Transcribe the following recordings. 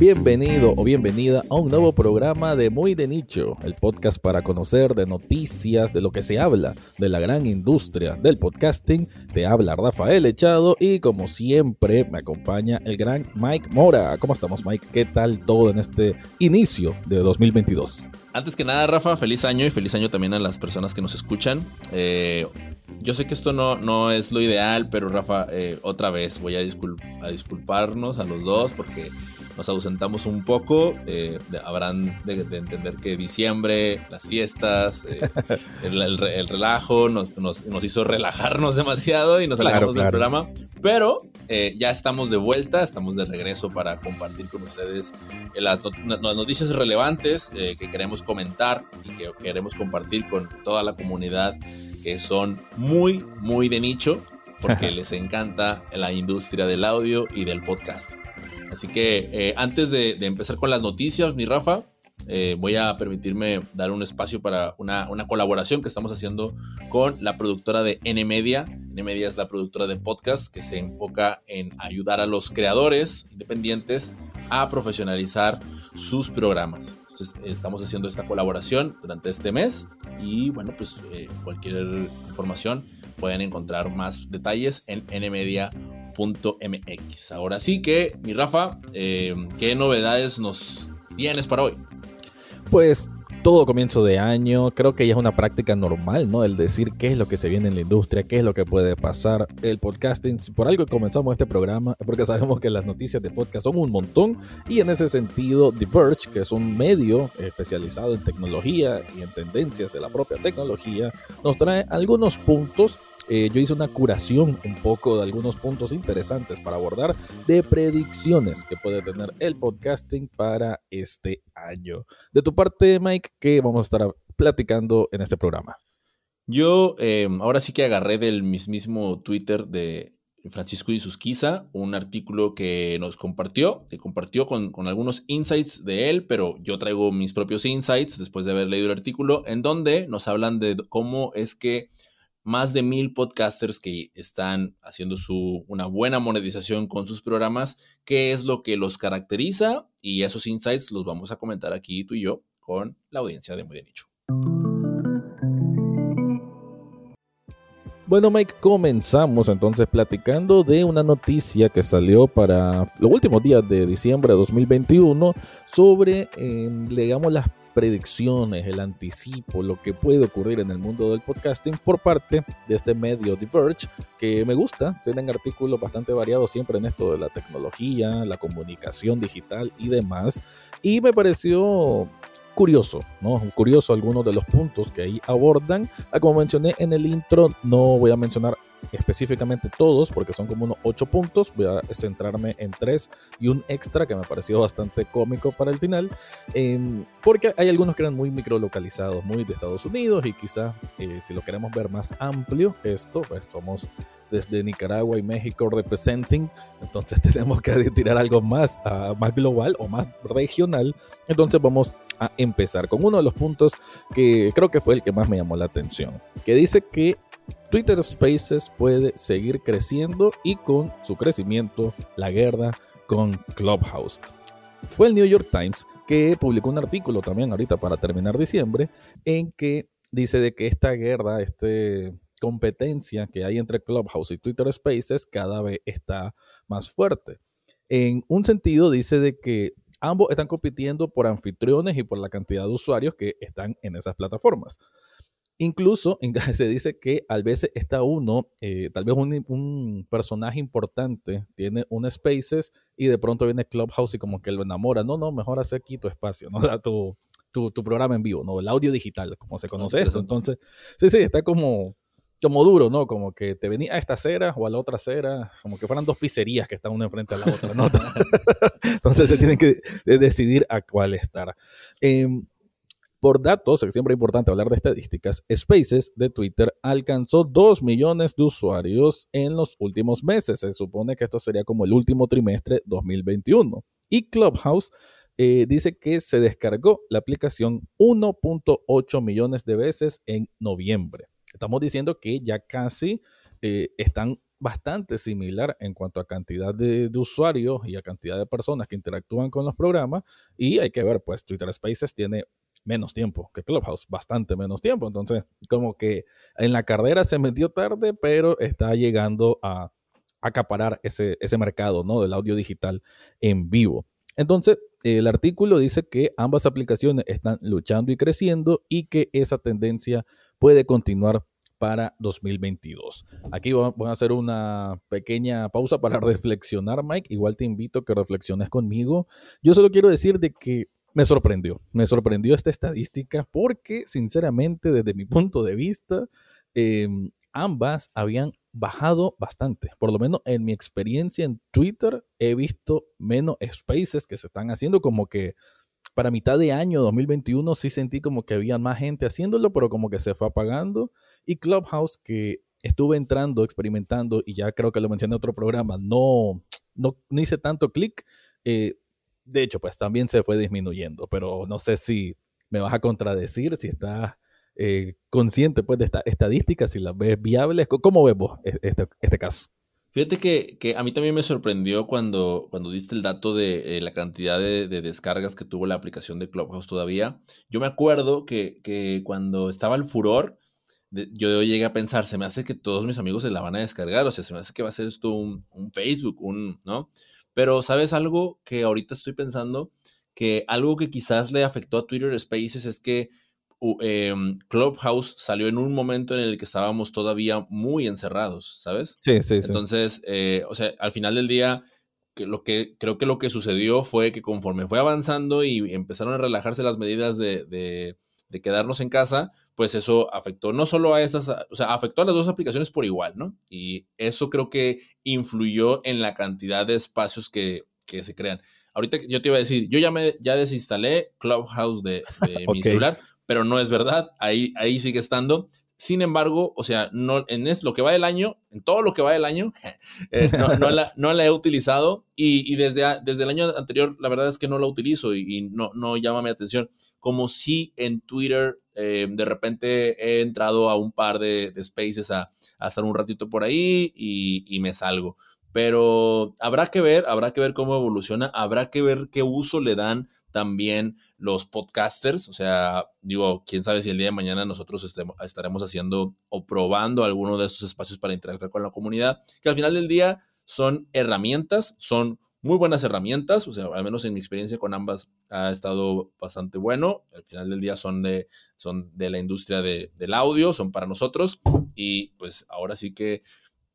Bienvenido o bienvenida a un nuevo programa de Muy de Nicho, el podcast para conocer de noticias, de lo que se habla, de la gran industria del podcasting. Te habla Rafael Echado y como siempre me acompaña el gran Mike Mora. ¿Cómo estamos Mike? ¿Qué tal todo en este inicio de 2022? Antes que nada, Rafa, feliz año y feliz año también a las personas que nos escuchan. Eh, yo sé que esto no, no es lo ideal, pero Rafa, eh, otra vez voy a, a disculparnos a los dos porque nos ausentamos un poco. Eh, habrán de, entender que diciembre, las fiestas, eh, el, relajo nos, hizo relajarnos demasiado y nos alejamos del programa. Pero eh, ya estamos de vuelta, estamos de regreso para compartir con ustedes las, las noticias relevantes que queremos comentar y que queremos compartir con toda la comunidad que son muy, muy de nicho porque les encanta la industria del audio y del podcast. Así que eh, antes de, empezar con las noticias, mi Rafa, eh, voy a permitirme dar un espacio para una, colaboración que estamos haciendo con la productora de NMedia. NMedia es la productora de podcast que se enfoca en ayudar a los creadores independientes a profesionalizar sus programas. Entonces, estamos haciendo esta colaboración durante este mes y bueno, pues eh, cualquier información pueden encontrar más detalles en nmedia.com Ahora sí que, mi Rafa, eh, ¿qué novedades nos tienes para hoy? Pues todo comienzo de año, creo que ya es una práctica normal, ¿no? El decir qué es lo que se viene en la industria, qué es lo que puede pasar. El podcasting, por algo comenzamos este programa, porque sabemos que las noticias de podcast son un montón y en ese sentido The Verge, que es un medio especializado en tecnología y en tendencias de la propia tecnología, nos trae algunos puntos eh, yo hice una curación un poco de algunos puntos interesantes para abordar de predicciones que puede tener el podcasting para este año. De tu parte, Mike, ¿qué vamos a estar platicando en este programa? Yo em, ahora sí que agarré del mismísimo Twitter de Francisco Isusquiza un artículo que nos compartió, que compartió con, algunos insights de él, pero yo traigo mis propios insights después de haber leído el artículo, en donde nos hablan de cómo es que más de mil podcasters que están haciendo su, una buena monetización con sus programas, qué es lo que los caracteriza y esos insights los vamos a comentar aquí tú y yo con la audiencia de Muy de Nicho. Bueno, Mike, comenzamos entonces platicando de una noticia que salió para los últimos días de diciembre de 2021 sobre, eh, digamos, las predicciones, el anticipo, lo que puede ocurrir en el mundo del podcasting por parte de este medio Diverge, que me gusta. Tienen artículos bastante variados siempre en esto de la tecnología, la comunicación digital y demás. Y me pareció curioso, ¿no? Curioso algunos de los puntos que ahí abordan. Ah, como mencioné en el intro, no voy a mencionar específicamente todos, porque son como unos ocho puntos. Voy a centrarme en tres y un extra que me pareció bastante cómico para el final, em, porque hay algunos que eran muy microlocalizados, muy de Estados Unidos, y quizá eh, si lo queremos ver más amplio, esto, pues somos desde Nicaragua y México representing, entonces tenemos que tirar algo más, uh, más global o más regional. Entonces vamos a empezar con uno de los puntos que creo que fue el que más me llamó la atención, que dice que Twitter Spaces puede seguir creciendo y con su crecimiento la guerra con Clubhouse. Fue el New York Times que publicó un artículo también ahorita para terminar diciembre en que dice de que esta guerra, esta competencia que hay entre Clubhouse y Twitter Spaces cada vez está más fuerte. En un sentido dice de que ambos están compitiendo por anfitriones y por la cantidad de usuarios que están en esas plataformas. Incluso se dice que a veces está uno, eh, tal vez un, personaje importante, tiene un Spaces y de pronto viene Clubhouse y como que lo enamora. No, no, mejor hace aquí tu espacio, ¿no? Da tu, tu, programa en vivo, ¿no? El audio digital, como se conoce esto. Entonces, sí, sí, está como, como duro, ¿no? Como que te venía a esta acera o a la otra acera, como que fueran dos pizzerías que están una enfrente a la otra, ¿no? Entonces se tienen que decidir a cuál estar. Eh, por datos, siempre es importante hablar de estadísticas, Spaces de Twitter alcanzó 2 millones de usuarios en los últimos meses. Se supone que esto sería como el último trimestre 2021. Y Clubhouse eh, dice que se descargó la aplicación 1.8 millones de veces en noviembre. Estamos diciendo que ya casi eh, están bastante similar en cuanto a cantidad de, de, usuarios y a cantidad de personas que interactúan con los programas. Y hay que ver, pues Twitter Spaces tiene menos tiempo que Clubhouse, bastante menos tiempo. Entonces, como que en la carrera se metió tarde, pero está llegando a acaparar ese, ese mercado ¿no? del audio digital en vivo. Entonces, el artículo dice que ambas aplicaciones están luchando y creciendo y que esa tendencia puede continuar para 2022. Aquí vamos a hacer una pequeña pausa para reflexionar, Mike. Igual te invito a que reflexiones conmigo. Yo solo quiero decir de que me sorprendió, me sorprendió esta estadística porque, sinceramente, desde mi punto de vista, em, ambas habían bajado bastante. Por lo menos en mi experiencia en Twitter he visto menos spaces que se están haciendo como que para mitad de año 2021 sí sentí como que había más gente haciéndolo, pero como que se fue apagando. Y Clubhouse, que estuve entrando, experimentando, y ya creo que lo mencioné en otro programa, no, no, hice tanto clic. Eh, de hecho, pues también se fue disminuyendo, pero no sé si me vas a contradecir, si estás eh, consciente pues de esta estadística, si las ves viables. ¿Cómo ves vos e-, este, este caso? Fíjate que, a mí también me sorprendió cuando, cuando diste el dato de eh, la cantidad de, descargas que tuvo la aplicación de Clubhouse todavía. Yo me acuerdo que, cuando estaba el furor, yo llegué a pensar, se me hace que todos mis amigos se la van a descargar, o sea, se me hace que va a ser esto un, un Facebook, un, ¿no? Pero, ¿sabes algo que ahorita estoy pensando? Que algo que quizás le afectó a Twitter Spaces es que Em, Clubhouse salió en un momento en el que estábamos todavía muy encerrados, ¿sabes? Sí, sí, sí. Entonces, eh, o sea, al final del día, que lo que creo que lo que sucedió fue que conforme fue avanzando y empezaron a relajarse las medidas de, de, de quedarnos en casa, pues eso afectó no solo a esas, o sea, afectó a las dos aplicaciones por igual, ¿no? Y eso creo que influyó en la cantidad de espacios que, que se crean. Ahorita yo te iba a decir, yo ya me ya desinstalé Clubhouse de, de mi celular pero no es verdad, ahí, ahí sigue estando. Sin embargo, o sea, no, en es, lo que va del año, en todo lo que va del año, eh, no, la, he utilizado y, desde, desde el año anterior la verdad es que no la utilizo y, no, no llama mi atención. Como si en Twitter eh, de repente he entrado a un par de, spaces a, a, estar un ratito por ahí y, y me salgo. Pero habrá que ver, habrá que ver cómo evoluciona, habrá que ver qué uso le dan también los podcasters, o sea, digo, quién sabe si el día de mañana nosotros estaremos haciendo o probando alguno de esos espacios para interactuar con la comunidad, que al final del día son herramientas, son muy buenas herramientas, o sea, al menos en mi experiencia con ambas ha estado bastante bueno. Al final del día son de, son de la industria del audio, son para nosotros y pues ahora sí que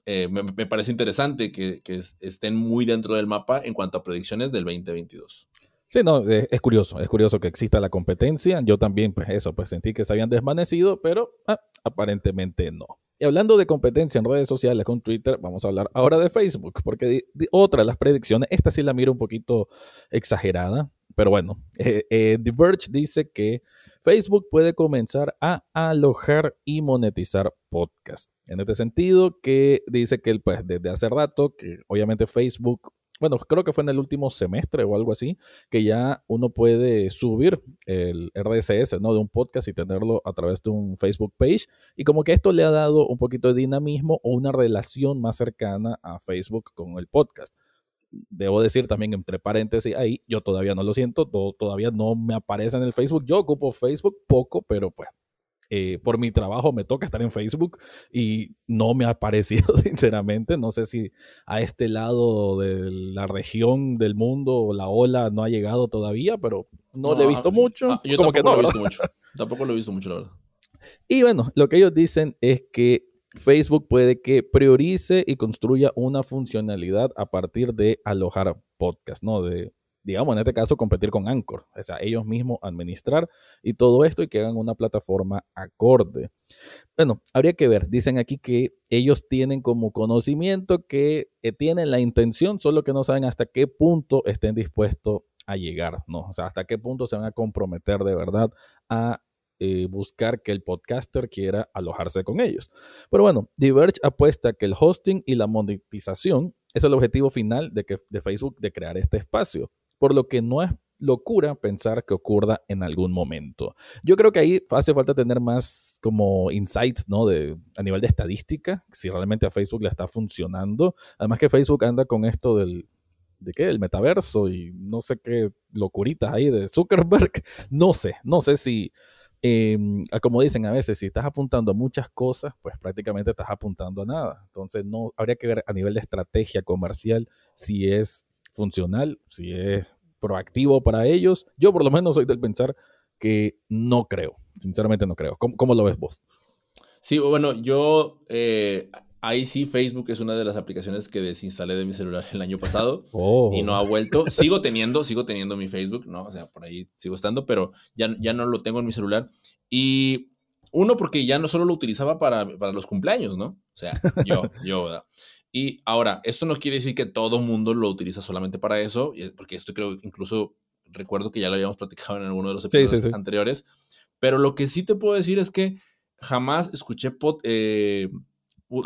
eh, me, parece interesante que, que estén muy dentro del mapa en cuanto a predicciones del 2022. Sí, no, eh, es, curioso, es curioso que exista la competencia. Yo también, pues eso, pues sentí que se habían desvanecido, pero ah, aparentemente no. Y hablando de competencia en redes sociales con Twitter, vamos a hablar ahora de Facebook, porque otra de las predicciones, esta sí la miro un poquito exagerada, pero bueno, eh, eh, The Verge dice que Facebook puede comenzar a alojar y monetizar podcasts. En este sentido, que dice que pues desde hace rato, que obviamente Facebook bueno, creo que fue en el último semestre o algo así, que ya uno puede subir el RSS. De un podcast y tenerlo a través de un Facebook page. Y como que esto le ha dado un poquito de dinamismo o una relación más cercana a Facebook con el podcast. Debo decir también entre paréntesis ahí, yo todavía no lo siento, todavía no me aparece en el Facebook. Yo ocupo Facebook poco, pero pues eh, por mi trabajo me toca estar en Facebook y no me ha parecido, sinceramente. No sé si a este lado de la región del mundo la ola no ha llegado todavía, pero no, lo he visto mucho. Ah, yo Como tampoco que no, lo he visto mucho. Tampoco lo he visto mucho, la verdad. Y bueno, lo que ellos dicen es que Facebook puede que priorice y construya una funcionalidad a partir de alojar podcast, ¿no? De digamos, en este caso, competir con Anchor, o sea, ellos mismos administrar y todo esto y que hagan una plataforma acorde. Bueno, habría que ver, dicen aquí que ellos tienen como conocimiento que eh, tienen la intención, solo que no saben hasta qué punto estén dispuestos a llegar, ¿no? O sea, hasta qué punto se van a comprometer de verdad a eh, buscar que el podcaster quiera alojarse con ellos. Pero bueno, Diverge apuesta que el hosting y la monetización es el objetivo final de, que, de Facebook de crear este espacio por lo que no es locura pensar que ocurra en algún momento. Yo creo que ahí hace falta tener más como insights, ¿no? De, a nivel de estadística, si realmente a Facebook le está funcionando. Además que Facebook anda con esto del, ¿de qué? El metaverso y no sé qué locuritas ahí de Zuckerberg. No sé, no sé si, em, como dicen a veces, si estás apuntando a muchas cosas, pues prácticamente estás apuntando a nada. Entonces, no habría que ver a nivel de estrategia comercial si es funcional, si es proactivo para ellos. Yo por lo menos soy del pensar que no creo, sinceramente no creo. ¿Cómo, cómo lo ves vos? Sí, bueno, yo eh, ahí sí Facebook es una de las aplicaciones que desinstalé de mi celular el año pasado y no ha oh. vuelto. Sigo teniendo, sigo teniendo mi Facebook, ¿no? O sea, por ahí sigo estando, pero ya, ya no lo tengo en mi celular. Y uno, porque ya no solo lo utilizaba para, para los cumpleaños, ¿no? O sea, yo, yo, ¿verdad? Y ahora, esto no quiere decir que todo mundo lo utiliza solamente para eso, porque esto creo que incluso recuerdo que ya lo habíamos platicado en alguno de los episodios anteriores, pero lo que sí te puedo decir es que jamás escuché, eh,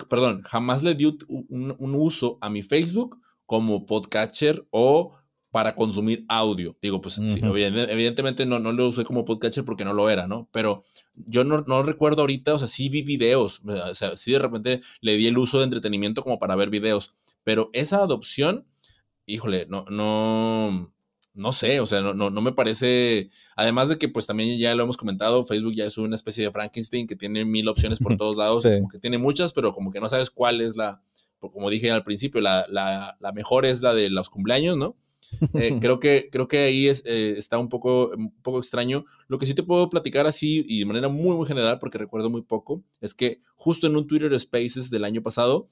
perdón, jamás le di un, un, uso a mi Facebook como podcatcher o para consumir audio. Digo, pues evidentemente no, no lo usé como podcatcher porque no lo era, ¿no? Pero yo no, no, recuerdo ahorita, o sea, sí vi videos, o sea, sí de repente le di el uso de entretenimiento como para ver videos, pero esa adopción, híjole, no, no, no sé, o sea, no, no, no me parece, además de que pues también ya lo hemos comentado, Facebook ya es una especie de Frankenstein que tiene mil opciones por todos lados, como que tiene muchas, pero como que no sabes cuál es la, como dije al principio, la, la, la mejor es la de los cumpleaños, ¿no? Eh, creo, que, creo que ahí es, eh, está un poco, un poco extraño. Lo que sí te puedo platicar así y de manera muy, muy general, porque recuerdo muy poco, es que justo en un Twitter Spaces del año pasado,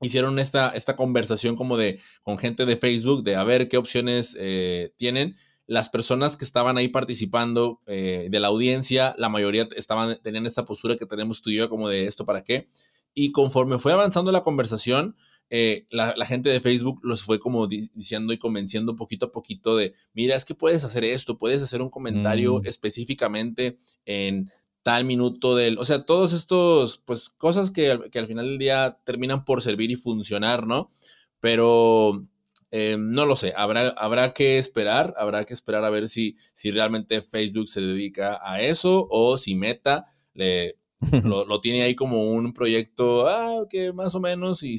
hicieron esta, esta conversación como de con gente de Facebook de a ver qué opciones eh, tienen. Las personas que estaban ahí participando de la audiencia, la mayoría estaban, tenían esta postura que tenemos tú y yo como de esto para qué. Y conforme fue avanzando la conversación, eh, la, gente de Facebook los fue como diciendo y convenciendo poquito a poquito de, mira, es que puedes hacer esto, puedes hacer un comentario mm. específicamente en tal minuto del, o sea, todos estos, pues, cosas que, al final del día terminan por servir y funcionar, ¿no? Pero eh, no lo sé, habrá, habrá que esperar, habrá que esperar a ver si, si realmente Facebook se dedica a eso o si Meta le, lo, tiene ahí como un proyecto, ah, que más o menos, y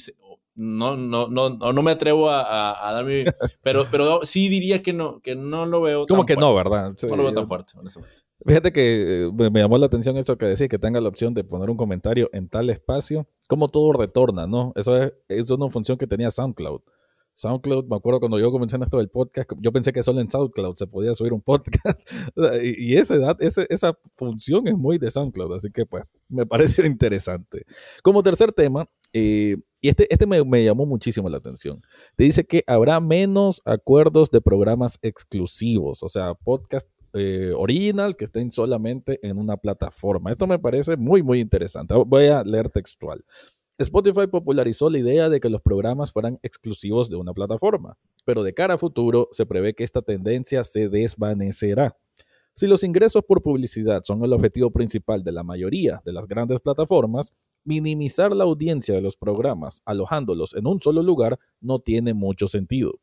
no, no, no, no me atrevo a, a, darme, pero, pero sí diría que no, que no lo veo. Como que no, ¿verdad? no lo veo tan fuerte, honestamente. Fíjate que eh, me llamó la atención eso que decía, que tenga la opción de poner un comentario en tal espacio, como todo retorna, ¿no? Eso es, es una función que tenía SoundCloud. SoundCloud, me acuerdo cuando yo comencé en esto del podcast, yo pensé que solo en SoundCloud se podía subir un podcast. y, esa, edad, esa función es muy de SoundCloud, así que pues me pareció interesante. Como tercer tema, eh, y este, este me, llamó muchísimo la atención. Te dice que habrá menos acuerdos de programas exclusivos, o sea, podcast eh, original que estén solamente en una plataforma. Esto me parece muy, muy interesante. Voy a leer textual. Spotify popularizó la idea de que los programas fueran exclusivos de una plataforma, pero de cara a futuro se prevé que esta tendencia se desvanecerá. Si los ingresos por publicidad son el objetivo principal de la mayoría de las grandes plataformas, minimizar la audiencia de los programas alojándolos en un solo lugar no tiene mucho sentido.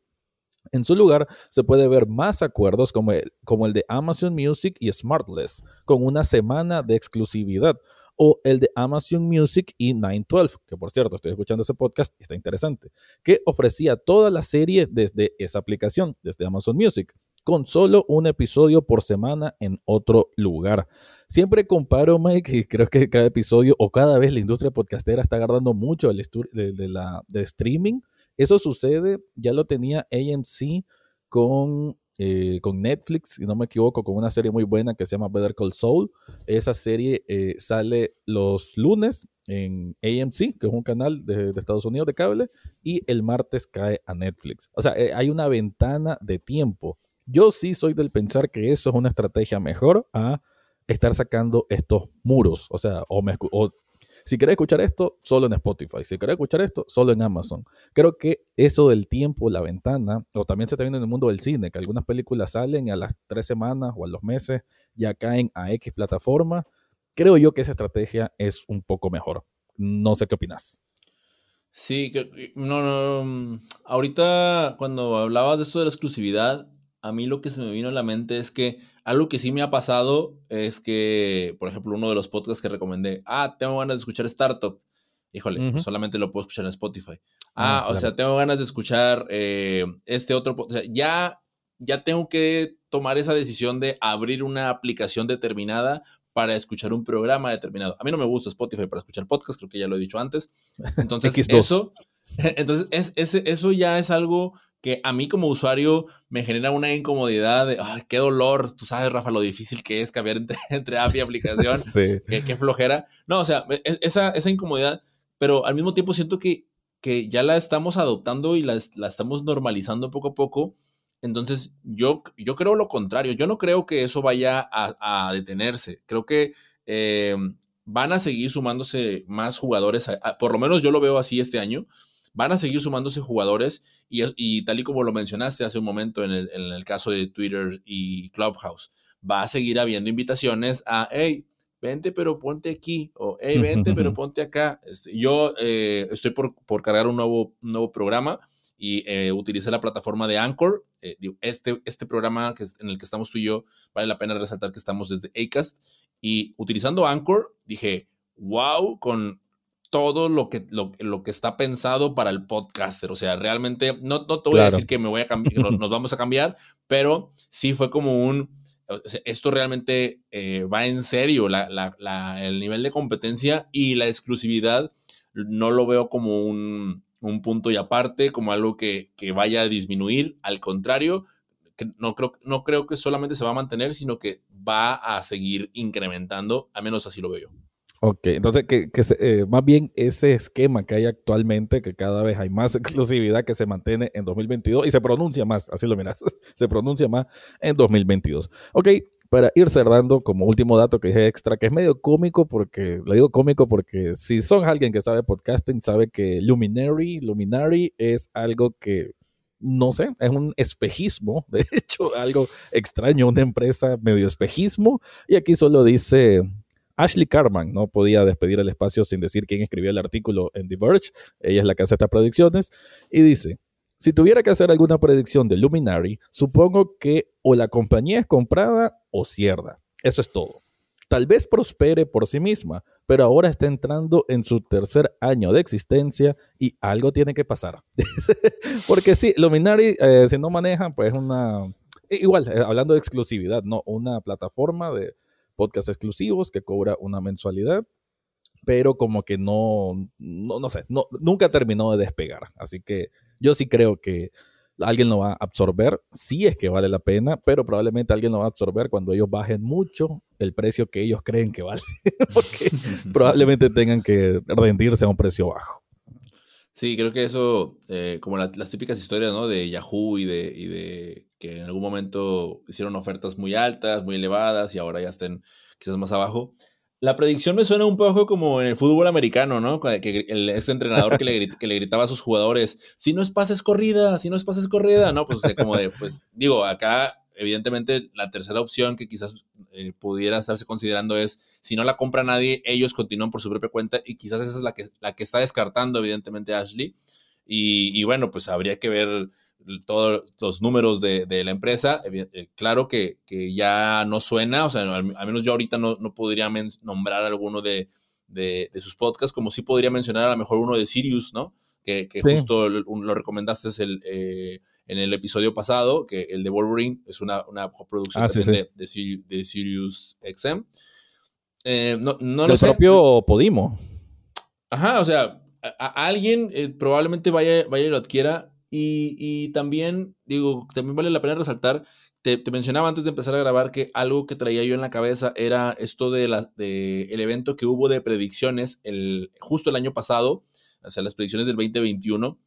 En su lugar, se puede ver más acuerdos como el, de Amazon Music y Smartless, con una semana de exclusividad, o el de Amazon Music y 912, que por cierto estoy escuchando ese podcast está interesante, que ofrecía toda la serie desde esa aplicación, desde Amazon Music, con solo un episodio por semana en otro lugar. Siempre comparo, Mike, y creo que cada episodio o cada vez la industria podcastera está agarrando mucho la, de streaming. Eso sucede, ya lo tenía AMC con eh, con Netflix, si no me equivoco, con una serie muy buena que se llama Better Call Saul. Esa serie eh, sale los lunes en AMC, que es un canal de, Estados Unidos de cable, y el martes cae a Netflix. O sea, eh, hay una ventana de tiempo. Yo sí soy del pensar que eso es una estrategia mejor a estar sacando estos muros. O sea, o, me, o si querés escuchar esto, solo en Spotify. Si querés escuchar esto, solo en Amazon. Creo que eso del tiempo, la ventana, o también se está viendo en el mundo del cine, que algunas películas salen a las tres semanas o a los meses ya caen a X plataforma. Creo yo que esa estrategia es un poco mejor. No sé qué opinas. Sí, no, no. Mm, ahorita cuando hablabas de esto de la exclusividad, a mí lo que se me vino a la mente es que algo que sí me ha pasado es que, por ejemplo, uno de los podcasts que recomendé, ah, tengo ganas de escuchar Startup. Híjole, solamente lo puedo escuchar en Spotify. Ah, ah o sea, tengo ganas de escuchar eh, este otro. O sea, ya, ya tengo que tomar esa decisión de abrir una aplicación determinada para escuchar un programa determinado. A mí no me gusta Spotify para escuchar podcast, creo que ya lo he dicho antes. Entonces, eso, entonces es, eso ya es algo que a mí como usuario me genera una incomodidad de, ay, qué dolor, tú sabes, Rafa, lo difícil que es cambiar entre, app y aplicación, sí. qué, flojera. No, o sea, e, esa, esa incomodidad, pero al mismo tiempo siento que, que ya la estamos adoptando y la, la estamos normalizando poco a poco. Entonces, yo, yo creo lo contrario, yo no creo que eso vaya a, detenerse, creo que... Eh, van a seguir sumándose más jugadores, por lo menos yo lo veo así este año, van a seguir sumándose jugadores y, tal y como lo mencionaste hace un momento en el, caso de Twitter y Clubhouse, va a seguir habiendo invitaciones a, hey, vente pero ponte aquí, o hey, vente pero ponte acá. Este, yo eh, estoy por, cargar un nuevo, nuevo programa y eh, utilicé la plataforma de Anchor. Eh, este, este programa que en el que estamos tú y yo, vale la pena resaltar que estamos desde Acast. Y utilizando Anchor, dije, wow, con todo lo que, lo, lo, que está pensado para el podcaster. O sea, realmente, no, no te voy a decir que me voy a cambiar, nos vamos a cambiar, pero sí fue como un, esto realmente eh, va en serio, la, la, el nivel de competencia y la exclusividad no lo veo como un, un punto y aparte, como algo que, que, vaya a disminuir, al contrario, que no, creo, no creo que solamente se va a mantener, sino que va a seguir incrementando, al menos así lo veo yo. Ok, entonces que, eh, más bien ese esquema que hay actualmente, que cada vez hay más exclusividad que se mantiene en 2022 y se pronuncia más, así lo miras, se pronuncia más en 2022. Ok, para ir cerrando, como último dato que dije extra, que es medio cómico, porque, le digo cómico porque si son alguien que sabe podcasting, sabe que Luminary, Luminary es algo que no sé, es un espejismo, de hecho, algo extraño, una empresa medio espejismo, y aquí solo dice Ashley Carman no podía despedir el espacio sin decir quién escribió el artículo en The Verge. Ella es la que hace estas predicciones. Y dice, si tuviera que hacer alguna predicción de Luminary, supongo que o la compañía es comprada o cierra. Eso es todo. Tal vez prospere por sí misma, pero ahora está entrando en su tercer año de existencia y algo tiene que pasar. Porque sí, Luminary, eh, si no manejan, pues una... Igual, eh, hablando de exclusividad, ¿no? Una plataforma de podcasts exclusivos que cobra una mensualidad, pero como que no, no, no sé, no, nunca terminó de despegar. Así que yo sí creo que alguien lo va a absorber, sí es que vale la pena, pero probablemente alguien lo va a absorber cuando ellos bajen mucho el precio que ellos creen que vale, porque probablemente tengan que rendirse a un precio bajo. Sí, creo que eso, eh, como las típicas historias, ¿no? De Yahoo y de, y de que en algún momento hicieron ofertas muy altas, muy elevadas y ahora ya estén quizás más abajo. La predicción me suena un poco como en el fútbol americano, ¿no? Que este entrenador que le, que le gritaba a sus jugadores, si no es pases corrida, si no es pases corrida, ¿no? Pues o sea, como de, pues digo, acá evidentemente la tercera opción que quizás eh, pudiera estarse considerando es, si no la compra nadie, ellos continúan por su propia cuenta y quizás esa es la que, la que está descartando evidentemente Ashley. Y, y bueno, pues habría que ver todos los números de, la empresa. Eh, claro que, ya no suena, o sea, al, menos yo ahorita no, podría nombrar alguno de, sus podcasts, como sí podría mencionar a lo mejor uno de Sirius, ¿no? Que, justo lo, recomendaste el, eh, en el episodio pasado, que el de Wolverine es una, una producción ah, De, Sirius XM. Eh, no, no Del propio Podimo. Ajá, o sea, a, alguien probablemente vaya, vaya y lo adquiera y, también, digo, también vale la pena resaltar, te, mencionaba antes de empezar a grabar que algo que traía yo en la cabeza era esto de, la, de el evento que hubo de predicciones el, justo el año pasado, o sea, las predicciones del 2021.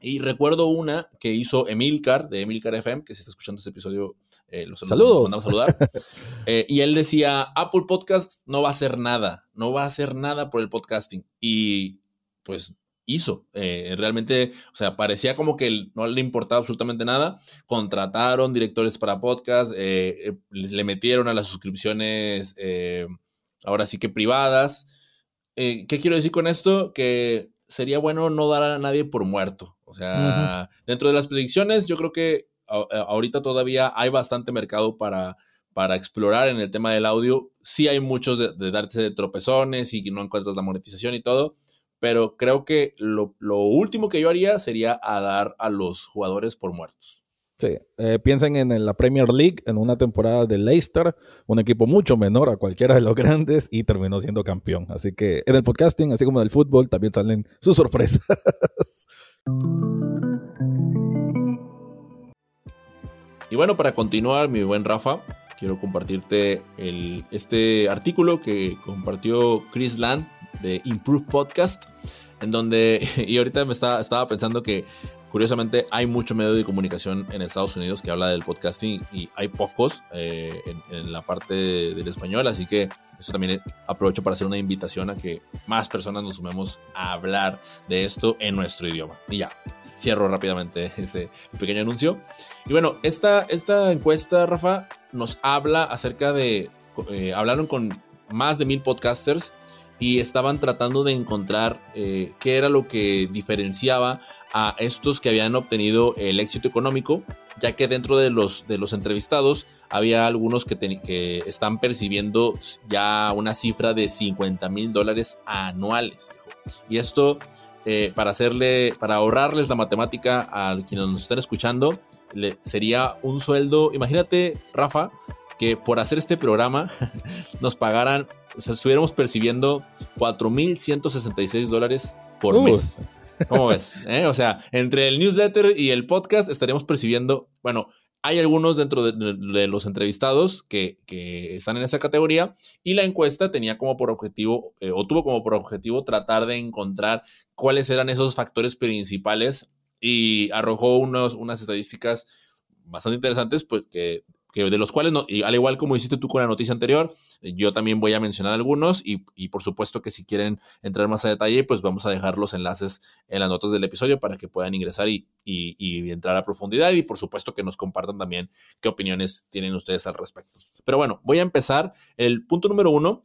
Y recuerdo una que hizo Emilcar, de Emilcar FM, que si está escuchando este episodio, eh, los saludos. mandamos saludar. Eh, y él decía, Apple Podcast no va a hacer nada, no va a hacer nada por el podcasting. Y pues hizo. Eh, realmente, o sea, parecía como que no le importaba absolutamente nada. Contrataron directores para podcast, eh, eh, le metieron a las suscripciones, ahora sí que privadas. ¿Qué quiero decir con esto? Que sería bueno no dar a nadie por muerto. O sea, dentro de las predicciones, yo creo que ahorita todavía hay bastante mercado para, para explorar en el tema del audio. Sí hay muchos de, de darse tropezones y no encuentras la monetización y todo, pero creo que lo, lo, último que yo haría sería a dar a los jugadores por muertos. Sí, eh, piensen en, la Premier League, en una temporada de Leicester, un equipo mucho menor a cualquiera de los grandes y terminó siendo campeón. Así que en el podcasting, así como en el fútbol, también salen sus sorpresas. Y bueno, para continuar, mi buen Rafa, quiero compartirte el, este artículo que compartió Chris Land de Improve Podcast, en donde, y ahorita me estaba, pensando que Curiosamente, hay mucho medio de comunicación en Estados Unidos que habla del podcasting y hay pocos eh, en, la parte del español, así que eso también aprovecho para hacer una invitación a que más personas nos sumemos a hablar de esto en nuestro idioma. Y ya, cierro rápidamente ese pequeño anuncio. Y bueno, esta, esta encuesta, Rafa, nos habla acerca de, eh, hablaron con más de mil podcasters y estaban tratando de encontrar eh, qué era lo que diferenciaba a estos que habían obtenido el éxito económico, ya que dentro de los, de los entrevistados había algunos que, que están percibiendo ya una cifra de 50 mil dólares anuales. Y esto, eh, para hacerle, para ahorrarles la matemática a quienes nos están escuchando, le, sería un sueldo, imagínate, Rafa, que por hacer este programa nos pagaran, estuviéramos percibiendo 4.166 dólares por mes. ¿Cómo ves? ¿Eh? O sea, entre el newsletter y el podcast estaríamos percibiendo, bueno, hay algunos dentro de, los entrevistados que, están en esa categoría y la encuesta tenía como por objetivo, eh, o tuvo como por objetivo tratar de encontrar cuáles eran esos factores principales y arrojó unos, unas estadísticas bastante interesantes, pues que que de los cuales, no, y al igual como hiciste tú con la noticia anterior, yo también voy a mencionar algunos y, y, por supuesto que si quieren entrar más a detalle, pues vamos a dejar los enlaces en las notas del episodio para que puedan ingresar y, y, entrar a profundidad y por supuesto que nos compartan también qué opiniones tienen ustedes al respecto. Pero bueno, voy a empezar. El punto número uno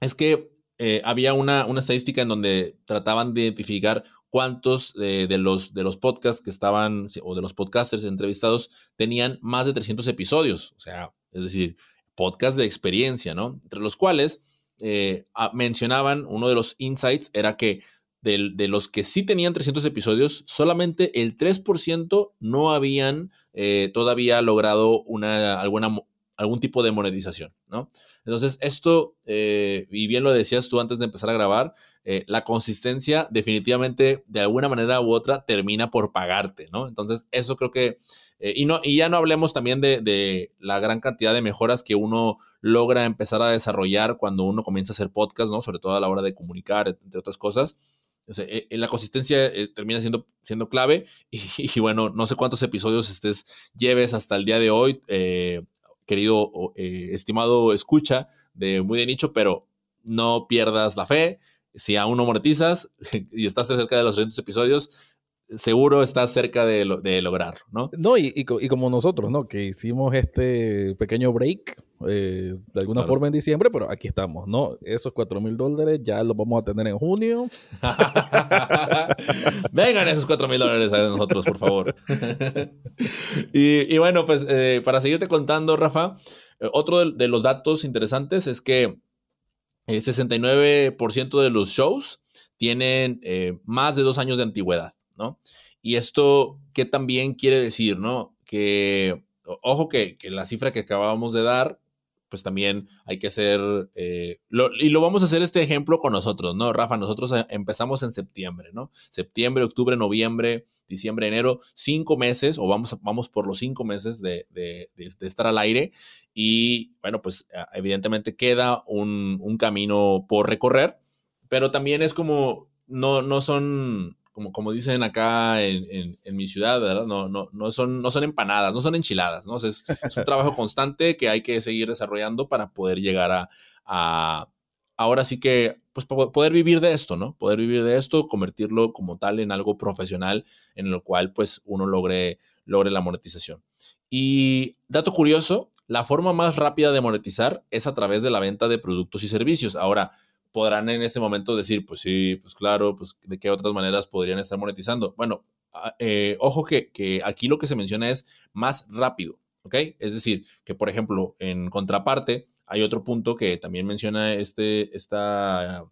es que eh, había una, una estadística en donde trataban de identificar cuántos de, los, de los podcasts que estaban, o de los podcasters entrevistados, tenían más de 300 episodios. O sea, es decir, podcast de experiencia, ¿no? Entre los cuales eh, mencionaban, uno de los insights era que de, los que sí tenían 300 episodios, solamente el 3% no habían eh, todavía logrado una, algún tipo de monetización, ¿no? Entonces, esto, eh, y bien lo decías tú antes de empezar a grabar, eh, la consistencia definitivamente de alguna manera u otra termina por pagarte, ¿no? Entonces, eso creo que, eh, y, no, y ya no hablemos también de, la gran cantidad de mejoras que uno logra empezar a desarrollar cuando uno comienza a hacer podcast, ¿no? Sobre todo a la hora de comunicar, entre otras cosas. Eh, la consistencia termina siendo, siendo clave y, bueno, no sé cuántos episodios estés, lleves hasta el día de hoy, querido, estimado escucha de muy de nicho, pero no pierdas la fe, si aún no monetizas y estás cerca de los 200 episodios, seguro estás cerca de, de lograrlo, ¿no? No, y, y, como nosotros, ¿no? Que hicimos este pequeño break eh, de alguna forma en diciembre, pero aquí estamos, ¿no? Esos 4 mil dólares ya los vamos a tener en junio. Vengan esos 4 mil dólares a nosotros, por favor. y, y, bueno, pues eh, para seguirte contando, Rafa, eh, otro de los datos interesantes es que el 69% de los shows tienen eh, más de dos años de antigüedad, ¿no? Y esto, ¿qué también quiere decir, no? Que, ojo que, que la cifra que acabamos de dar pues también hay que hacer, eh, y lo vamos a hacer este ejemplo con nosotros, ¿no? Rafa, nosotros eh, empezamos en septiembre, ¿no? Septiembre, octubre, noviembre, diciembre, enero, cinco meses, o vamos, vamos por los cinco meses de, de, de, estar al aire, y bueno, pues evidentemente queda un, un camino por recorrer, pero también es como, no, no son como, como dicen acá en, mi ciudad, ¿verdad? No, no, no, son, no son empanadas, no son enchiladas, ¿no? es, un trabajo constante que hay que seguir desarrollando para poder llegar a, ahora sí que, pues poder vivir de esto, ¿no? Poder vivir de esto, convertirlo como tal en algo profesional en lo cual pues uno logre, logre la monetización. Y dato curioso, la forma más rápida de monetizar es a través de la venta de productos y servicios. Ahora, podrán en este momento decir, pues sí, pues claro, pues de qué otras maneras podrían estar monetizando. Bueno, eh, ojo que, que, aquí lo que se menciona es más rápido, ¿ok? Es decir, que por ejemplo, en contraparte, hay otro punto que también menciona este, esta,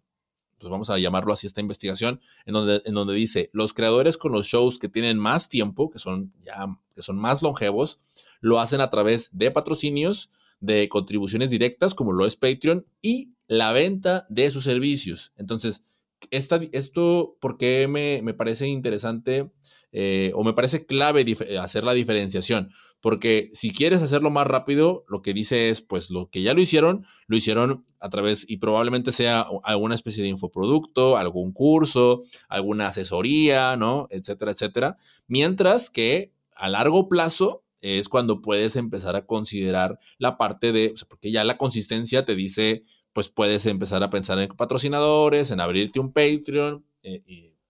pues vamos a llamarlo así, esta investigación, en donde, en donde dice, los creadores con los shows que tienen más tiempo, que son ya, que son más longevos, lo hacen a través de patrocinios, de contribuciones directas, como lo es Patreon, y la venta de sus servicios. Entonces, esta, esto, ¿por qué me, me parece interesante eh, o me parece clave hacer la diferenciación? Porque si quieres hacerlo más rápido, lo que dice es, pues lo que ya lo hicieron, lo hicieron a través y probablemente sea alguna especie de infoproducto, algún curso, alguna asesoría, ¿no? Etcétera, etcétera. Mientras que a largo plazo es cuando puedes empezar a considerar la parte de, porque ya la consistencia te dice, pues puedes empezar a pensar en patrocinadores, en abrirte un Patreon eh,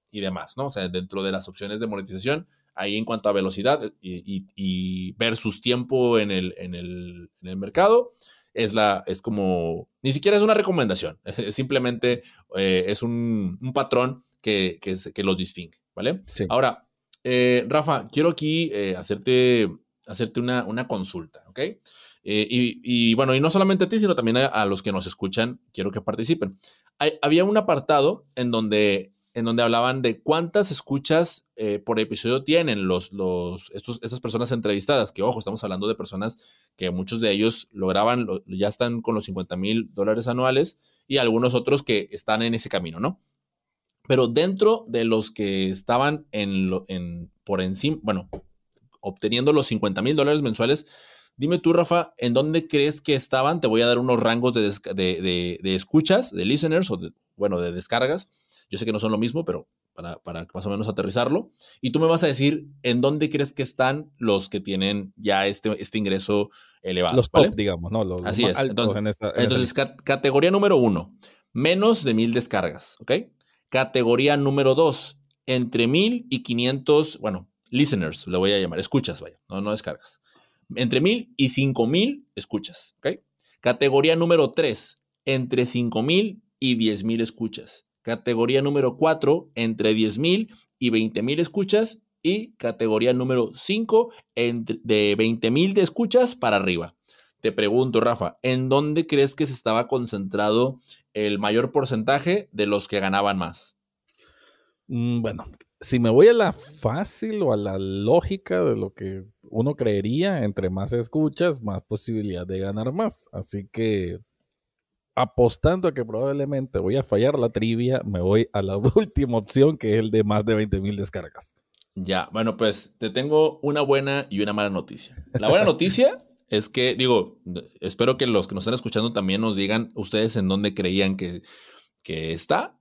y, demás, ¿no? O sea, dentro de las opciones de monetización, ahí en cuanto a velocidad y, versus tiempo en el, en el, mercado, es, la, es como, ni siquiera es una recomendación, simplemente eh, es un, patrón que, que, los distingue, ¿vale? Ahora, eh, Rafa, quiero aquí hacerte, hacerte una, una consulta, ¿ok? Eh, y, bueno, y no solamente a ti, sino también a, los que nos escuchan, quiero que participen. había un apartado en donde, en donde hablaban de cuántas escuchas eh, por episodio tienen los, los, estos, estas personas entrevistadas, que ojo, estamos hablando de personas que muchos de ellos lograban, ya están con los 50 mil dólares anuales y algunos otros que están en ese camino, ¿no? Pero dentro de los que estaban en, en por encima, bueno, obteniendo los 50 mil dólares mensuales, Dime tú, Rafa, ¿en dónde crees que estaban? Te voy a dar unos rangos de, de, escuchas, de listeners o, de, bueno, de descargas. Yo sé que no son lo mismo, pero para, para, más o menos aterrizarlo. Y tú me vas a decir en dónde crees que están los que tienen ya este, este ingreso elevado. Los top, digamos, ¿no? Los, Así es. Entonces, categoría número uno, menos de mil descargas, ¿ok? Categoría número dos, entre mil y quinientos, bueno, listeners, le voy a llamar, escuchas, vaya, no, no descargas entre mil y cinco mil escuchas. ¿ok? Categoría número 3, entre cinco mil y diez mil escuchas. Categoría número 4, entre diez mil y veinte mil escuchas. Y categoría número 5, de veinte mil de escuchas para arriba. Te pregunto, Rafa, ¿en dónde crees que se estaba concentrado el mayor porcentaje de los que ganaban más? Mm, bueno, si me voy a la fácil o a la lógica de lo que uno creería, entre más escuchas, más posibilidad de ganar más. Así que apostando a que probablemente voy a fallar la trivia, me voy a la última opción, que es el de más de 20 mil descargas. Ya, bueno, pues te tengo una buena y una mala noticia. La buena noticia es que, digo, espero que los que nos están escuchando también nos digan ustedes en dónde creían que, que está.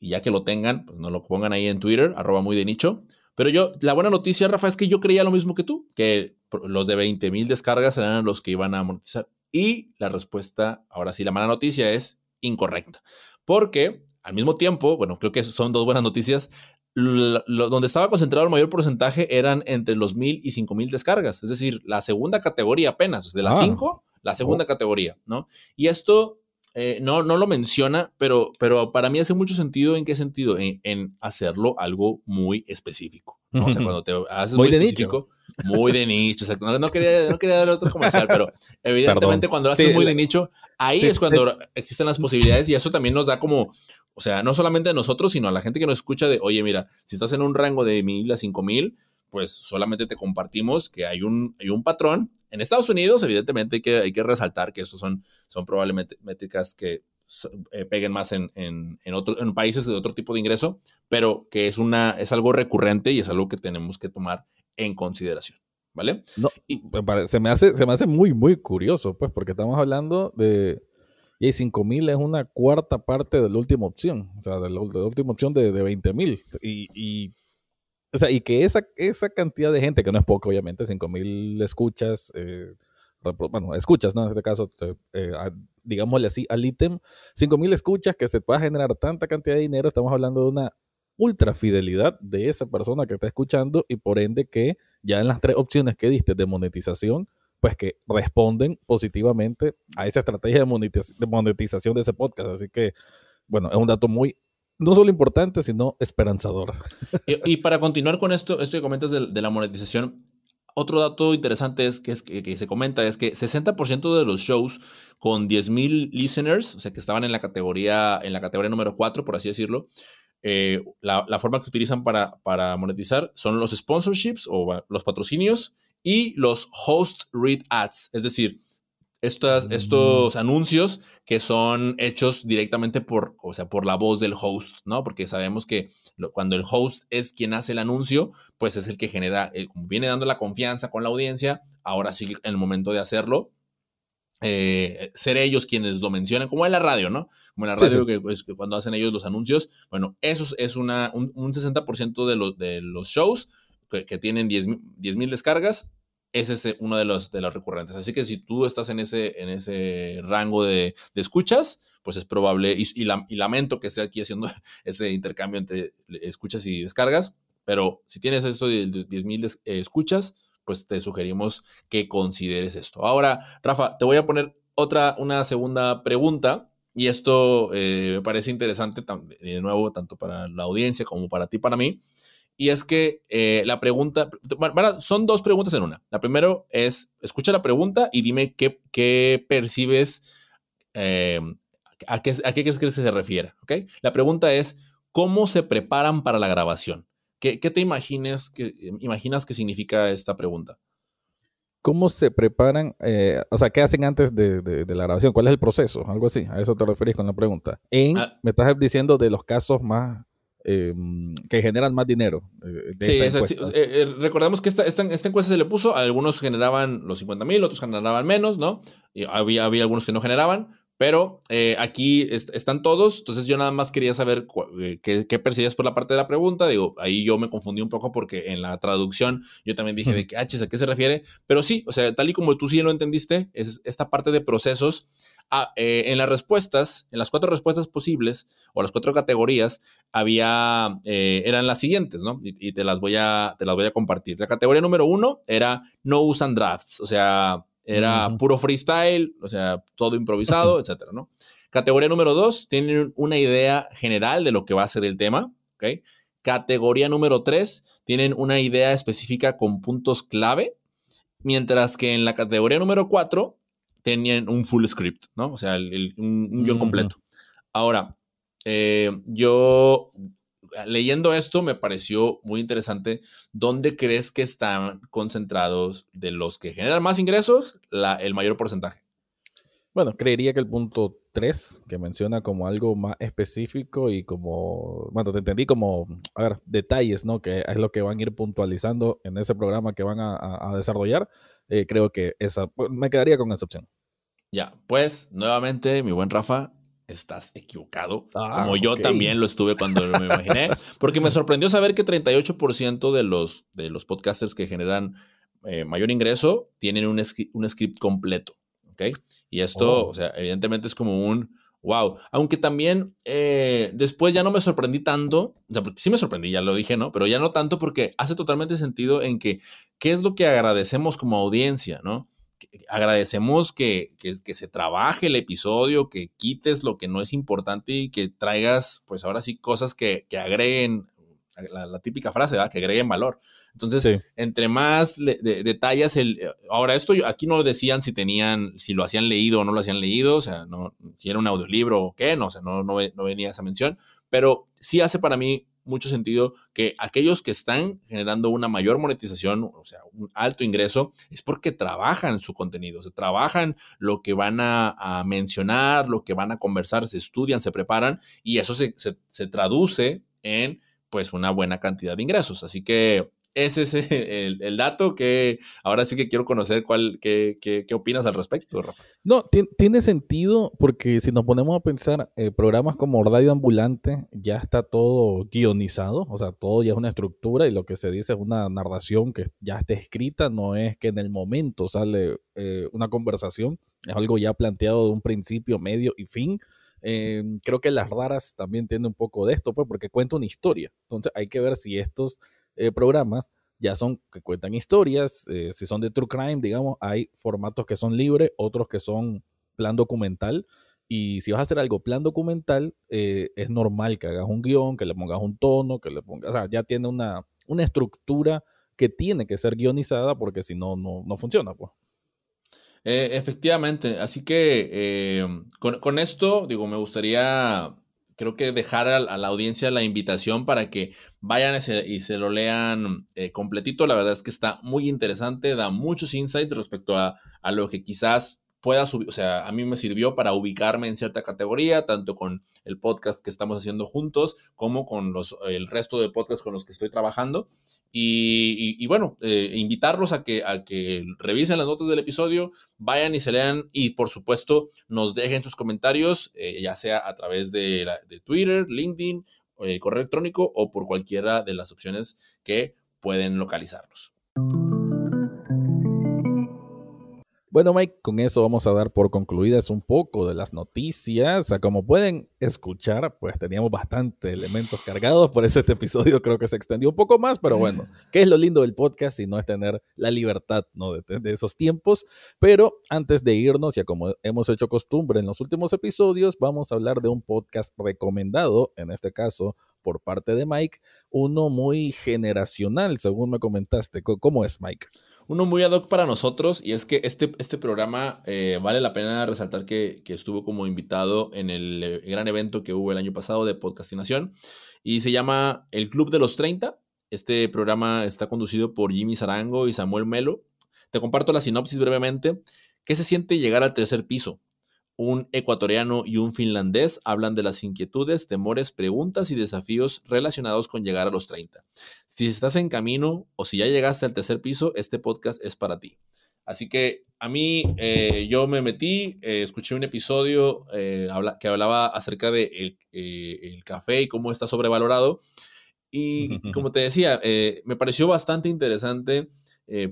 Y ya que lo tengan, pues nos lo pongan ahí en Twitter, arroba muy de nicho. Pero yo, la buena noticia, Rafa, es que yo creía lo mismo que tú, que los de 20 mil descargas eran los que iban a monetizar. Y la respuesta, ahora sí, la mala noticia es incorrecta. Porque al mismo tiempo, bueno, creo que son dos buenas noticias. donde estaba concentrado el mayor porcentaje eran entre los mil y cinco mil descargas. Es decir, la segunda categoría apenas, de las ah. cinco, la segunda categoría, ¿no? Y esto eh, no, no lo menciona, pero, pero para mí hace mucho sentido. ¿En qué sentido? En, hacerlo algo muy específico. O sea, cuando te haces muy, de nicho. Muy de nicho. no, quería, no quería dar otro comercial, pero evidentemente cuando lo haces muy de nicho, ahí es cuando existen las posibilidades y eso también nos da como, o sea, no solamente a nosotros, sino a la gente que nos escucha de, oye, mira, si estás en un rango de mil a cinco mil, pues solamente te compartimos que hay un, hay un patrón. En Estados Unidos, evidentemente, hay que, hay que resaltar que estos son, son probablemente métricas que eh, peguen más en, en, en, países de otro tipo de ingreso, pero que es, una, es algo recurrente y es algo que tenemos que tomar en consideración. ¿Vale? No, y, se, me hace, se me hace muy, muy curioso, pues, porque estamos hablando de. Y 5 mil es una cuarta parte de la última opción, o sea, de la, última opción de, de 20 mil. Y, y o sea, y que esa, esa cantidad de gente, que no es poco, obviamente, 5000 escuchas, eh, bueno, escuchas, ¿no? En este caso, eh, digámosle así, al ítem, 5000 escuchas, que se pueda generar tanta cantidad de dinero, estamos hablando de una ultra fidelidad de esa persona que está escuchando y por ende que ya en las tres opciones que diste de monetización, pues que responden positivamente a esa estrategia de, monetización de ese podcast. Así que, bueno, es un dato muy no solo importante, sino esperanzador. Y, para continuar con esto, esto que comentas de, la monetización, otro dato interesante es que, es que, se comenta es que 60% de los shows con 10.000 listeners, o sea, que estaban en la categoría, en la categoría número 4, por así decirlo, eh, la, forma que utilizan para, para monetizar son los sponsorships o los patrocinios y los host read ads, es decir, estas, estos mm. anuncios que son hechos directamente por, o sea, por la voz del host, ¿no? Porque sabemos que cuando el host es quien hace el anuncio, pues es el que genera, eh, viene dando la confianza con la audiencia, ahora sí, en el momento de hacerlo, eh, ser ellos quienes lo mencionan, como en la radio, ¿no? Como en la radio, Que, pues, cuando hacen ellos los anuncios, bueno, eso es una, un, 60% de los, de los shows que, tienen 10 mil descargas, ese es uno de los, de los recurrentes. Así que si tú estás en ese, en ese rango de, escuchas, pues es probable, y, lamento que esté aquí haciendo ese intercambio entre escuchas y descargas, pero si tienes eso de 10.000 escuchas, pues te sugerimos que consideres esto. Ahora, Rafa, te voy a poner otra, una segunda pregunta, y esto eh, me parece interesante, de nuevo, tanto para la audiencia como para ti, para mí. Y es que eh, la pregunta, son dos preguntas en una. La primera es, escucha la pregunta y dime qué, qué percibes, eh, a, qué, a qué crees que se refiere. ¿okay? La pregunta es, ¿cómo se preparan para la grabación? ¿Qué, qué te imaginas que, imaginas que significa esta pregunta? ¿Cómo se preparan? Eh, o sea, ¿qué hacen antes de, de, la grabación? ¿Cuál es el proceso? Algo así. A eso te referís con la pregunta. En, ah. me estás diciendo de los casos más eh, que generan más dinero. Eh, sí, eh, recordemos que esta, esta, encuesta se le puso, algunos generaban los 50 mil, otros generaban menos, ¿no? Y había, había algunos que no generaban, pero aquí están todos, entonces yo nada más quería saber qué, qué, percibías por la parte de la pregunta. Digo, ahí yo me confundí un poco porque en la traducción yo también dije de que, ah, ¿a qué se refiere? Pero sí, o sea, tal y como tú sí lo entendiste, es esta parte de procesos Ah, eh, en las respuestas, en las cuatro respuestas posibles o las cuatro categorías, había, eh, eran las siguientes, ¿no? Y, te, las voy a, te las voy a compartir. La categoría número uno era no usan drafts, o sea, era puro freestyle, o sea, todo improvisado, etcétera, ¿no? Categoría número dos, tienen una idea general de lo que va a ser el tema, ¿ok? Categoría número tres, tienen una idea específica con puntos clave, mientras que en la categoría número cuatro tenían un full script, ¿no? O sea, un, guion completo. Ahora, eh, yo leyendo esto me pareció muy interesante. ¿Dónde crees que están concentrados de los que generan más ingresos el mayor porcentaje? Bueno, creería que el punto 3, que menciona como algo más específico y como, bueno, te entendí como, a ver, detalles, ¿no? Que es lo que van a ir puntualizando en ese programa que van a, desarrollar. Eh, creo que esa, me quedaría con esa opción. Ya, pues nuevamente, mi buen Rafa, estás equivocado. Ah, como yo también lo estuve cuando me imaginé. Porque me sorprendió saber que 38% de los, de los podcasters que generan eh, mayor ingreso tienen un, un, script completo. ¿Ok? Y esto, oh. o sea, evidentemente es como un wow. Aunque también eh, después ya no me sorprendí tanto. O sea, porque sí me sorprendí, ya lo dije, ¿no? Pero ya no tanto porque hace totalmente sentido en que, ¿qué es lo que agradecemos como audiencia, ¿no? Agradecemos que, se trabaje el episodio, que quites lo que no es importante y que traigas, pues ahora sí, cosas que, agreguen, la, típica frase, ¿verdad? Que agreguen valor. Entonces, entre más detalles, el, ahora esto aquí no decían si tenían, si lo hacían leído o no lo hacían leído, o sea, no, si era un audiolibro o qué, no, o sea, no, no, no venía esa mención, pero sí hace para mí mucho sentido que aquellos que están generando una mayor monetización, o sea, un alto ingreso, es porque trabajan su contenido, se trabajan lo que van a, mencionar, lo que van a conversar, se estudian, se preparan y eso se, se traduce en pues una buena cantidad de ingresos. Así que ese es el, dato que ahora sí que quiero conocer cuál, qué, qué, opinas al respecto, Rafa. No, tiene sentido porque si nos ponemos a pensar, eh, programas como Radio Ambulante ya está todo guionizado, o sea, todo ya es una estructura y lo que se dice es una narración que ya está escrita, no es que en el momento sale eh, una conversación, es algo ya planteado de un principio, medio y fin. Eh, creo que las raras también tienen un poco de esto, pues, porque cuenta una historia. Entonces hay que ver si estos eh, programas ya son que cuentan historias, eh, si son de true crime, digamos, hay formatos que son libres, otros que son plan documental. Y si vas a hacer algo plan documental, eh, es normal que hagas un guion, que le pongas un tono, que le pongas, o sea, ya tiene una, una estructura que tiene que ser guionizada porque si no, no, funciona, pues. Efectivamente, así que eh, con, esto, digo, me gustaría, creo que dejar a, la audiencia la invitación para que vayan y se, lo lean completito. La verdad es que está muy interesante, da muchos insights respecto a, a lo que quizás pueda subir, o sea, a mí me sirvió para ubicarme en cierta categoría, tanto con el podcast que estamos haciendo juntos, como con los, el resto de podcasts con los que estoy trabajando. Y, bueno, eh, invitarlos a que, a que revisen las notas del episodio, vayan y se lean y por supuesto nos dejen sus comentarios, eh, ya sea a través de, Twitter, LinkedIn, eh, correo electrónico o por cualquiera de las opciones que pueden localizarlos. Bueno, Mike, con eso vamos a dar por concluidas un poco de las noticias. Como pueden escuchar, pues teníamos bastantes elementos cargados, por eso este episodio creo que se extendió un poco más, pero bueno, ¿qué es lo lindo del podcast y no es tener la libertad ¿no? de esos tiempos? Pero antes de irnos, ya como hemos hecho costumbre en los últimos episodios, vamos a hablar de un podcast recomendado, en este caso por parte de Mike, uno muy generacional, según me comentaste. ¿Cómo es, Mike? Uno muy ad hoc para nosotros y es que este, este programa eh, vale la pena resaltar que, estuvo como invitado en el eh, gran evento que hubo el año pasado de Podcastinación y se llama El Club de los 30. Este programa está conducido por Jimmy Zarango y Samuel Melo. Te comparto la sinopsis brevemente. ¿Qué se siente llegar al tercer piso? Un ecuatoriano y un finlandés hablan de las inquietudes, temores, preguntas y desafíos relacionados con llegar a los 30. Si estás en camino o si ya llegaste al tercer piso, este podcast es para ti. Así que a mí, eh, yo me metí, eh, escuché un episodio eh, que hablaba acerca de el, café y cómo está sobrevalorado. Y como te decía, me pareció bastante interesante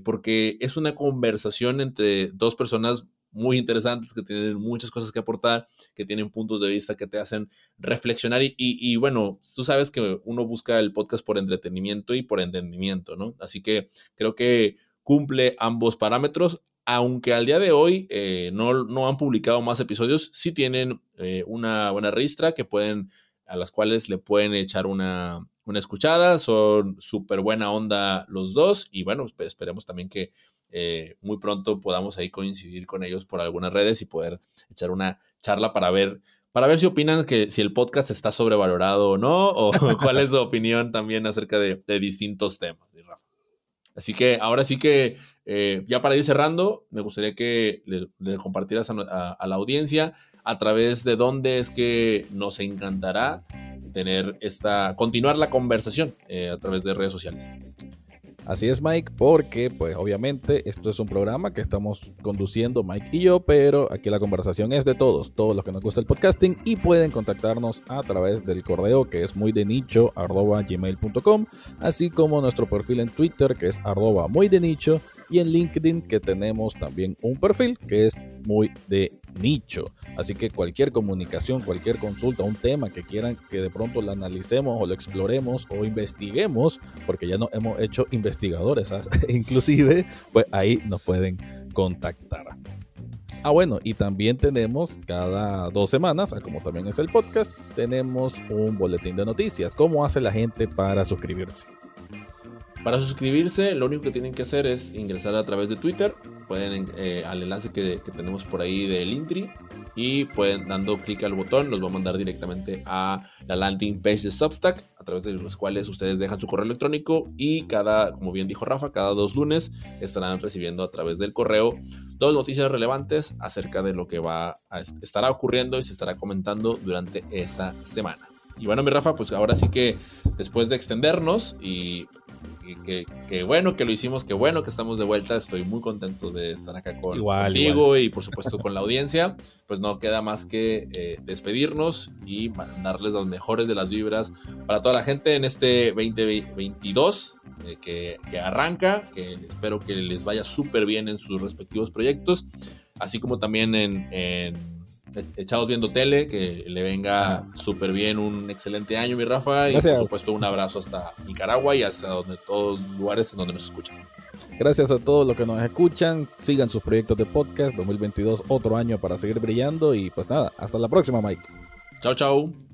porque es una conversación entre dos personas muy interesantes, que tienen muchas cosas que aportar, que tienen puntos de vista que te hacen reflexionar. Y, bueno, tú sabes que uno busca el podcast por entretenimiento y por entendimiento, ¿no? Así que creo que cumple ambos parámetros. Aunque al día de hoy eh, no, no, han publicado más episodios, sí tienen eh, una buena registra que pueden, a las cuales le pueden echar una, una escuchada. Son súper buena onda los dos. Y bueno, esperemos también que eh, muy pronto podamos ahí coincidir con ellos por algunas redes y poder echar una charla para ver, para ver si opinan que si el podcast está sobrevalorado o no, o cuál es su opinión también acerca de, distintos temas, Así que ahora sí que eh, ya para ir cerrando, me gustaría que le, compartieras a, la audiencia a través de dónde es que nos encantará tener esta, continuar la conversación eh, a través de redes sociales. Así es, Mike, porque pues obviamente esto es un programa que estamos conduciendo Mike y yo, pero aquí la conversación es de todos, todos los que nos gusta el podcasting y pueden contactarnos a través del correo que es muy de nicho arroba gmail.com, así como nuestro perfil en Twitter que es arroba muy de nicho y en LinkedIn que tenemos también un perfil que es muy de nicho. Así que cualquier comunicación, cualquier consulta, un tema que quieran que de pronto lo analicemos o lo exploremos o investiguemos, porque ya no hemos hecho investigadores, inclusive, pues ahí nos pueden contactar. Ah, bueno, y también tenemos cada dos semanas, ah, como también es el podcast, tenemos un boletín de noticias. ¿Cómo hace la gente para suscribirse? Para suscribirse, lo único que tienen que hacer es ingresar a través de Twitter. Pueden eh, al enlace que, tenemos por ahí del Intri y pueden dando clic al botón, los va a mandar directamente a la landing page de Substack, a través de los cuales ustedes dejan su correo electrónico y cada, como bien dijo Rafa, cada dos lunes estarán recibiendo a través del correo dos noticias relevantes acerca de lo que va a estará ocurriendo y se estará comentando durante esa semana. Y bueno, mi Rafa, pues ahora sí que después de extendernos y que, bueno que lo hicimos, que bueno que estamos de vuelta. Estoy muy contento de estar acá con, contigo y por supuesto con la audiencia. Pues no queda más que eh, despedirnos y mandarles las mejores de las vibras para toda la gente en este 2022 eh, que, que, arranca, que espero que les vaya súper bien en sus respectivos proyectos, así como también en echados viendo tele, que le venga súper bien un excelente año, mi Rafa, y por supuesto un abrazo hasta Nicaragua y hasta donde todos los lugares en donde nos escuchan. Gracias a todos los que nos escuchan. Sigan sus proyectos de podcast. 2022, otro año para seguir brillando. Y pues nada, hasta la próxima, Mike. Chao, chao.